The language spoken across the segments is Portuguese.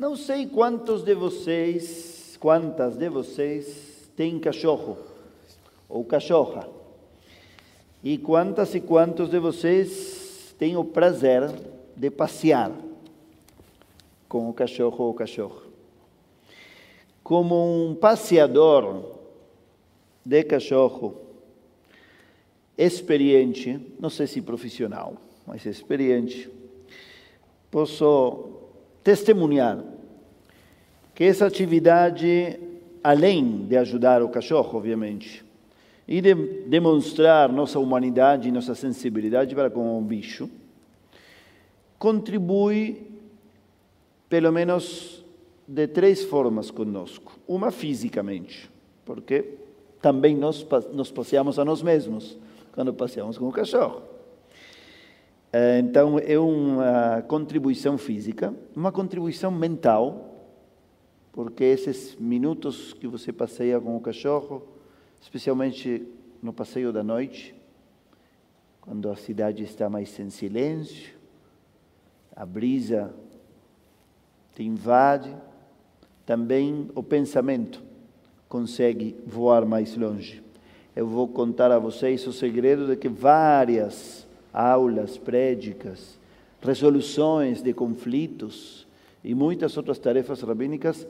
Não sei quantos de vocês, quantas de vocês têm cachorro ou cachorra. E quantas e quantos de vocês têm o prazer de passear com o cachorro ou cachorra? Como um passeador de cachorro experiente, não sei se profissional, mas experiente, posso testemunhar que essa atividade, além de ajudar o cachorro, obviamente, e de demonstrar nossa humanidade e nossa sensibilidade para com o bicho, contribui, pelo menos, de três formas conosco. Uma, fisicamente, porque também nós nos passeamos a nós mesmos quando passeamos com o cachorro. Eh, então, é uma contribuição física, uma contribuição mental, porque esses minutos que você passeia com o cachorro, especialmente no passeio da noite, quando a cidade está mais em silêncio, a brisa te invade, também o pensamento consegue voar mais longe. Eu vou contar a vocês o segredo de que várias aulas, prédicas, resoluções de conflitos e muitas outras tarefas rabínicas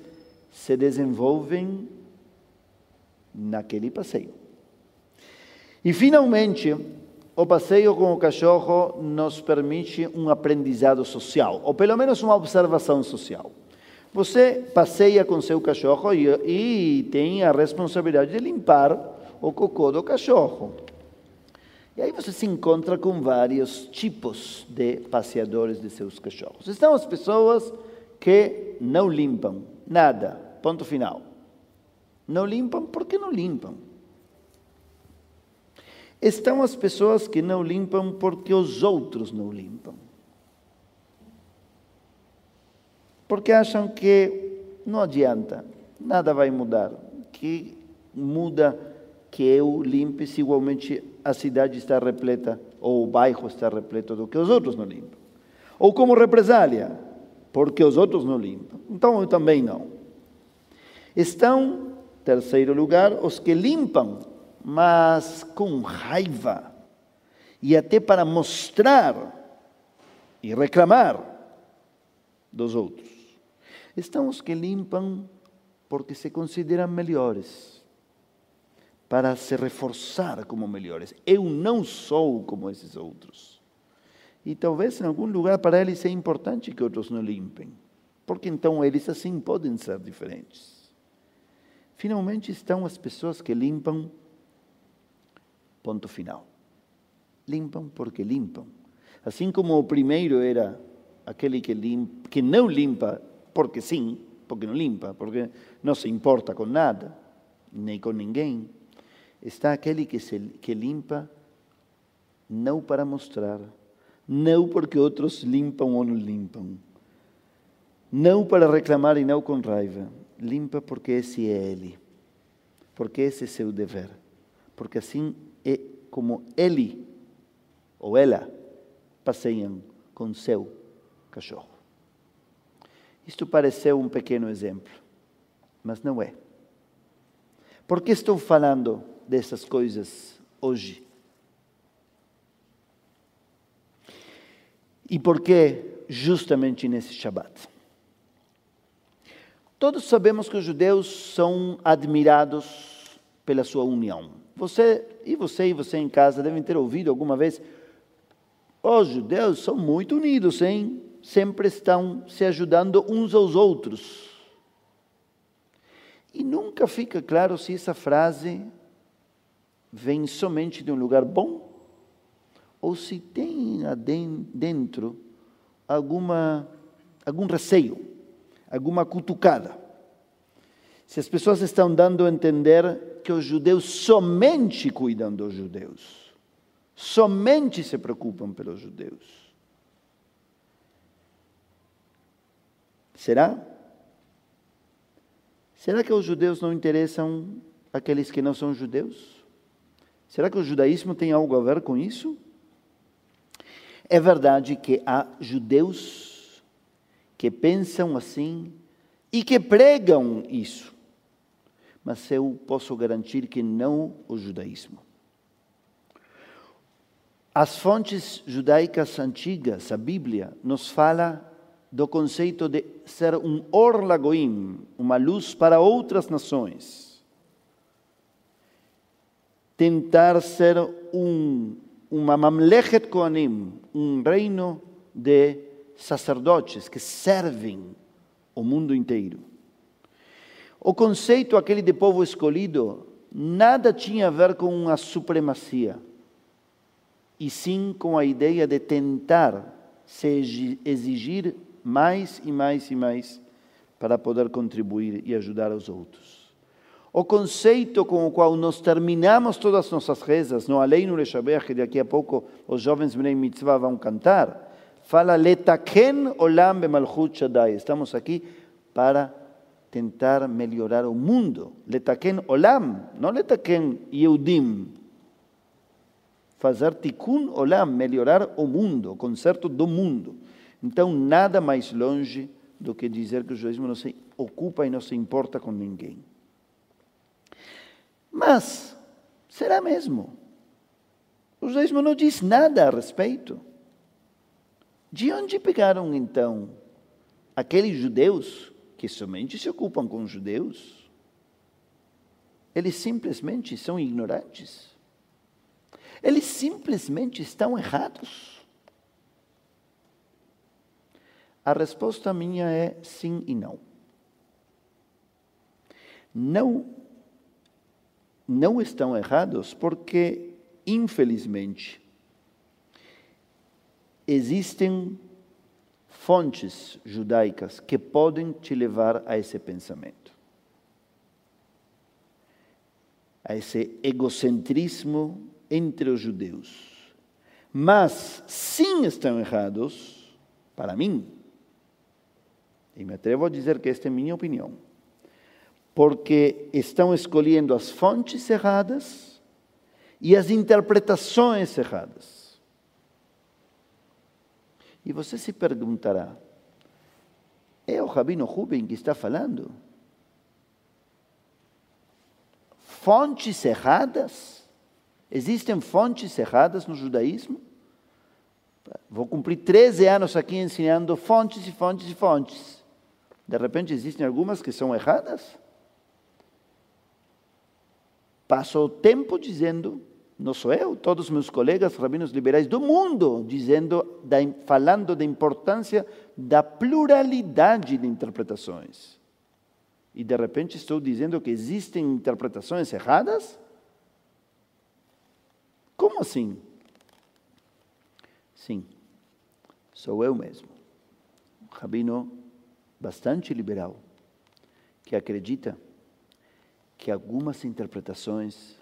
se desenvolvem naquele passeio. E, finalmente, o passeio com o cachorro nos permite um aprendizado social, ou pelo menos uma observação social. Você passeia com seu cachorro e, e tem a responsabilidade de limpar o cocô do cachorro. E aí você se encontra com vários tipos de passeadores de seus cachorros. Estão as pessoas que não limpam nada, ponto final. Não limpam porque não limpam. Estão as pessoas que não limpam porque os outros não limpam. Porque acham que não adianta, nada vai mudar. Que muda que eu limpe se igualmente a cidade está repleta, ou o bairro está repleto do que os outros não limpam. Ou como represália, porque os outros não limpam. Então eu também não. Estão, terceiro lugar, os que limpam, mas com raiva, e até para mostrar e reclamar dos outros. Estão os que limpam porque se consideram melhores para se reforçar como melhores. Eu não sou como esses outros. E talvez em algum lugar para eles é importante que outros não limpem, porque então eles assim podem ser diferentes. Finalmente estão as pessoas que limpam, ponto final. Limpam porque limpam. Assim como o primeiro era aquele que, limpa, que não limpa porque sim, porque não limpa, porque não se importa com nada, nem com ninguém está aquele que, se, que limpa não para mostrar, não porque outros limpam ou não limpam, não para reclamar e não com raiva, limpa porque esse é ele, porque esse é seu dever, porque assim é como ele ou ela passeiam com seu cachorro. Isto pareceu um pequeno exemplo, mas não é. Por que estou falando dessas coisas hoje. E por que justamente nesse Shabat? Todos sabemos que os judeus são admirados pela sua união. Você e você e você em casa devem ter ouvido alguma vez: os judeus são muito unidos, hein? Sempre estão se ajudando uns aos outros. E nunca fica claro se essa frase vem somente de um lugar bom ou se tem dentro alguma algum receio, alguma cutucada. Se as pessoas estão dando a entender que os judeus somente cuidam dos judeus, somente se preocupam pelos judeus. Será? Será que os judeus não interessam aqueles que não são judeus? Será que o judaísmo tem algo a ver com isso? É verdade que há judeus que pensam assim e que pregam isso. Mas eu posso garantir que não o judaísmo. As fontes judaicas antigas, a Bíblia, nos fala do conceito de ser um or lagoim, uma luz para outras nações. Tentar ser um, uma mamlechet koanim, um reino de sacerdotes que servem o mundo inteiro. O conceito aquele de povo escolhido nada tinha a ver com a supremacia, e sim com a ideia de tentar se exigir mais e mais e mais para poder contribuir e ajudar os outros. O conceito com o qual nós terminamos todas as nossas rezas, no Aleinu Leshaber, que daqui a pouco os jovens Bnei Mitzvah vão cantar, fala Letaken Olam Bemalchut Shaddai. Estamos aqui para tentar melhorar o mundo. Letaken Olam, não Letaken Yehudim. Fazer Tikkun Olam, melhorar o mundo, o conserto do mundo. Então, nada mais longe do que dizer que o judaísmo não se ocupa e não se importa com ninguém. Mas, será mesmo? O judaísmo não diz nada a respeito. De onde pegaram então aqueles judeus que somente se ocupam com judeus? Eles simplesmente são ignorantes. Eles simplesmente estão errados. A resposta minha é sim e não. Não, não estão errados porque, infelizmente, existem fontes judaicas que podem te levar a esse pensamento, a esse egocentrismo entre os judeus. Mas sim estão errados, para mim, e me atrevo a dizer que esta é minha opinião, porque estão escolhendo as fontes erradas e as interpretações erradas. E você se perguntará: é o Rabino Rubem que está falando? Fontes erradas? Existem fontes erradas no judaísmo? Vou cumprir 13 anos aqui ensinando fontes e fontes e fontes. De repente existem algumas que são erradas. Passo o tempo dizendo, não sou eu, todos os meus colegas rabinos liberais do mundo, dizendo, da, falando da importância da pluralidade de interpretações. E de repente estou dizendo que existem interpretações erradas? Como assim? Sim, sou eu mesmo, rabino bastante liberal, que acredita que algumas interpretações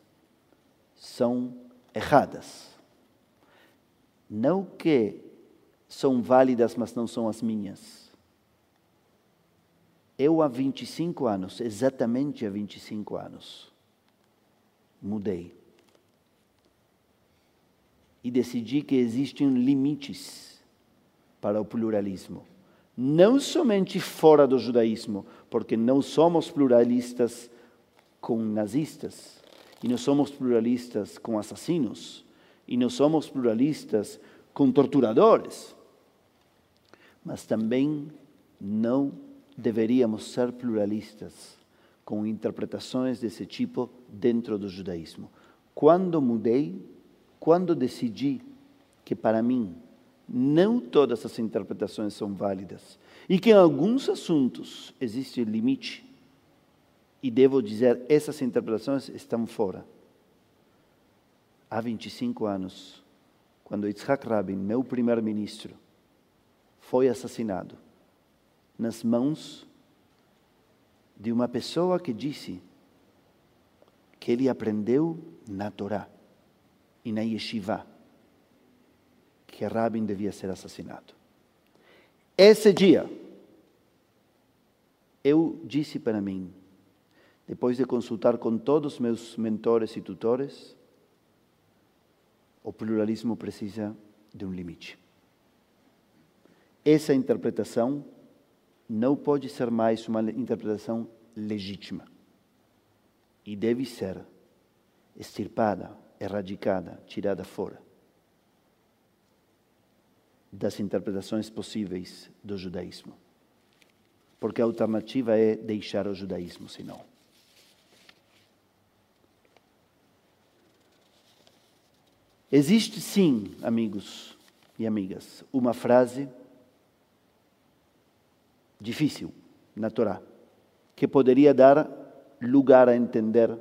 são erradas. Não que são válidas, mas não são as minhas. Eu, há 25 anos, exatamente há 25 anos, mudei. E decidi que existem limites para o pluralismo não somente fora do judaísmo, porque não somos pluralistas com nazistas, e não somos pluralistas com assassinos, e não somos pluralistas com torturadores, mas também não deveríamos ser pluralistas com interpretações desse tipo dentro do judaísmo. Quando mudei, quando decidi que para mim não todas as interpretações são válidas e que em alguns assuntos existe limite. E devo dizer, essas interpretações estão fora. Há 25 anos, quando Yitzhak Rabin, meu primeiro-ministro, foi assassinado nas mãos de uma pessoa que disse que ele aprendeu na Torá e na Yeshiva que Rabin devia ser assassinado. Esse dia, eu disse para mim, depois de consultar com todos os meus mentores e tutores, o pluralismo precisa de um limite. Essa interpretação não pode ser mais uma interpretação legítima. E deve ser extirpada, erradicada, tirada fora das interpretações possíveis do judaísmo. Porque a alternativa é deixar o judaísmo, senão. Existe sim, amigos e amigas, uma frase difícil na Torá, que poderia dar lugar a entender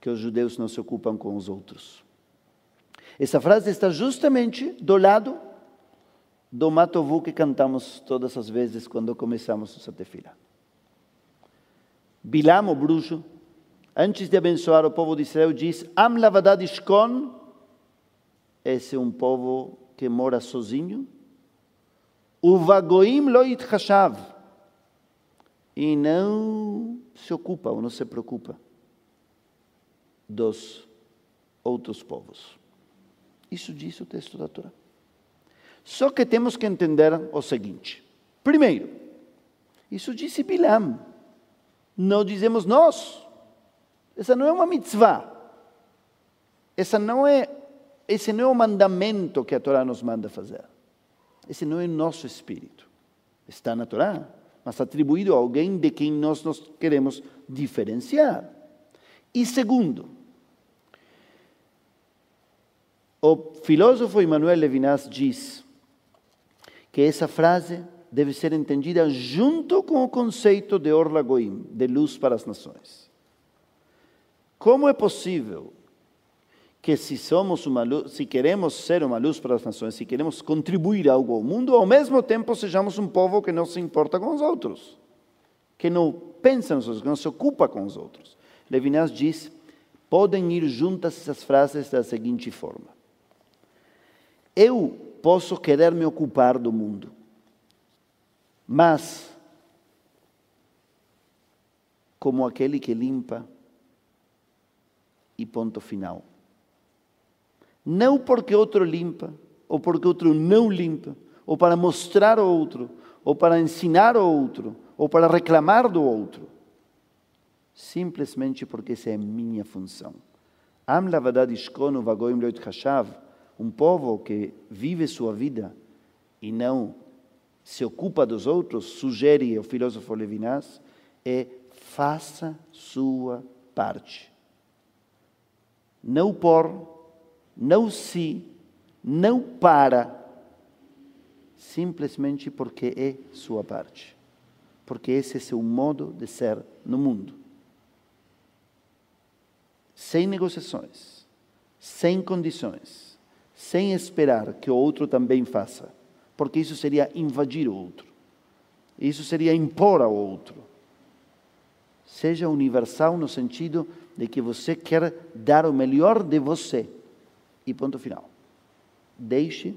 que os judeus não se ocupam com os outros. Essa frase está justamente do lado do Matovu que cantamos todas as vezes quando começamos o Satefila. Bilam, o bruxo, antes de abençoar o povo de Israel, diz: Am lavadad ishkon esse é um povo que mora sozinho. O vagoim loit hashav. E não se ocupa ou não se preocupa dos outros povos. Isso diz o texto da Torá. Só que temos que entender o seguinte. Primeiro, isso disse Bilam. Não dizemos nós. Essa não é uma mitzvah. Essa não é esse não é o mandamento que a Torá nos manda fazer. Esse não é o nosso espírito. Está na Torá, mas atribuído a alguém de quem nós nos queremos diferenciar. E segundo, o filósofo Emmanuel Levinas diz que essa frase deve ser entendida junto com o conceito de Orla Goim, de luz para as nações. Como é possível que se somos uma luz, se queremos ser uma luz para as nações, se queremos contribuir algo ao mundo, ao mesmo tempo sejamos um povo que não se importa com os outros, que não pensa nos outros, que não se ocupa com os outros. Levinas diz, podem ir juntas essas frases da seguinte forma: Eu posso querer me ocupar do mundo, mas como aquele que limpa e ponto final não porque outro limpa, ou porque outro não limpa, ou para mostrar ao outro, ou para ensinar ao outro, ou para reclamar do outro. Simplesmente porque essa é minha função. Am lavadad ishkonu vagoim loit hashav, um povo que vive sua vida e não se ocupa dos outros, sugere o filósofo Levinas, é faça sua parte. Não por não se, não para, simplesmente porque é sua parte. Porque esse é seu modo de ser no mundo. Sem negociações, sem condições, sem esperar que o outro também faça, porque isso seria invadir o outro. Isso seria impor ao outro. Seja universal no sentido de que você quer dar o melhor de você e ponto final. Deixe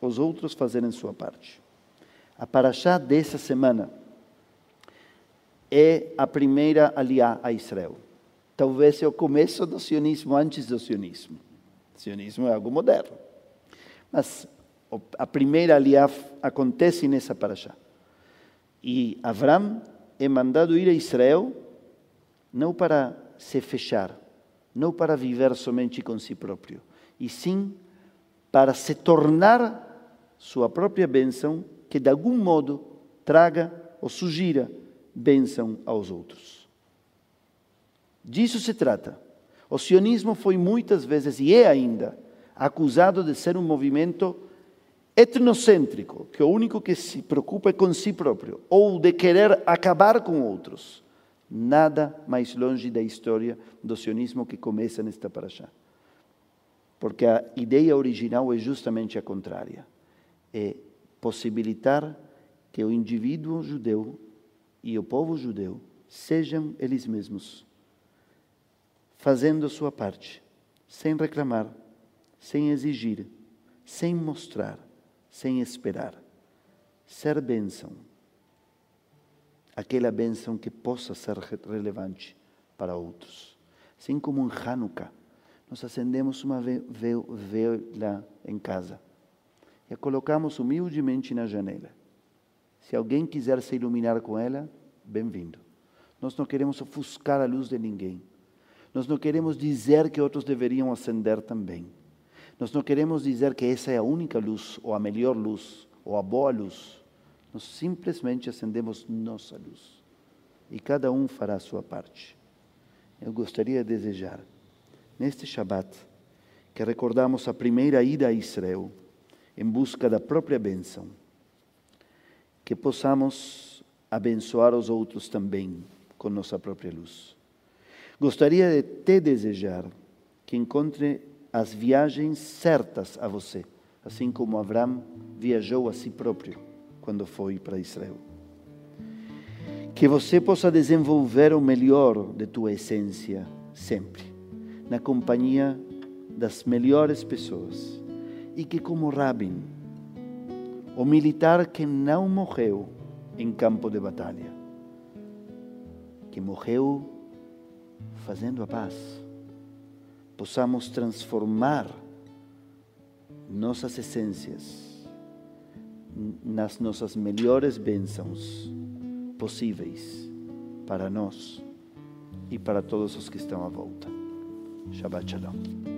os outros fazerem sua parte. A paraxá dessa semana é a primeira aliá a Israel. Talvez é o começo do sionismo antes do sionismo. O sionismo é algo moderno. Mas a primeira aliá acontece nessa paraxá. E Avram é mandado ir a Israel não para se fechar, não para viver somente com si próprio, e sim para se tornar sua própria bênção, que de algum modo traga ou sugira bênção aos outros. Disso se trata. O sionismo foi muitas vezes, e é ainda, acusado de ser um movimento etnocêntrico, que o único que se preocupa é com si próprio, ou de querer acabar com outros. Nada mais longe da história do sionismo que começa nesta paraxá porque a ideia original é justamente a contrária. É possibilitar que o indivíduo judeu e o povo judeu sejam eles mesmos, fazendo a sua parte, sem reclamar, sem exigir, sem mostrar, sem esperar. Ser bênção. Aquela bênção que possa ser relevante para outros. Assim como em Hanukkah nós acendemos uma vela em casa e a colocamos humildemente na janela. Se alguém quiser se iluminar com ela, bem-vindo. Nós não queremos ofuscar a luz de ninguém. Nós não queremos dizer que outros deveriam acender também. Nós não queremos dizer que essa é a única luz, ou a melhor luz, ou a boa luz. Nós simplesmente acendemos nossa luz. E cada um fará a sua parte. Eu gostaria de desejar, neste Shabat, que recordamos a primeira ida a Israel, em busca da própria bênção, que possamos abençoar os outros também com nossa própria luz. Gostaria de te desejar que encontre as viagens certas a você, assim como Abraão viajou a si próprio quando foi para Israel. Que você possa desenvolver o melhor de tua essência sempre, na companhia das melhores pessoas. E que, como Rabin, o militar que não morreu em campo de batalha, que morreu fazendo a paz, possamos transformar nossas essências nas nossas melhores bênçãos possíveis para nós e para todos os que estão à volta. Shabbat Shalom.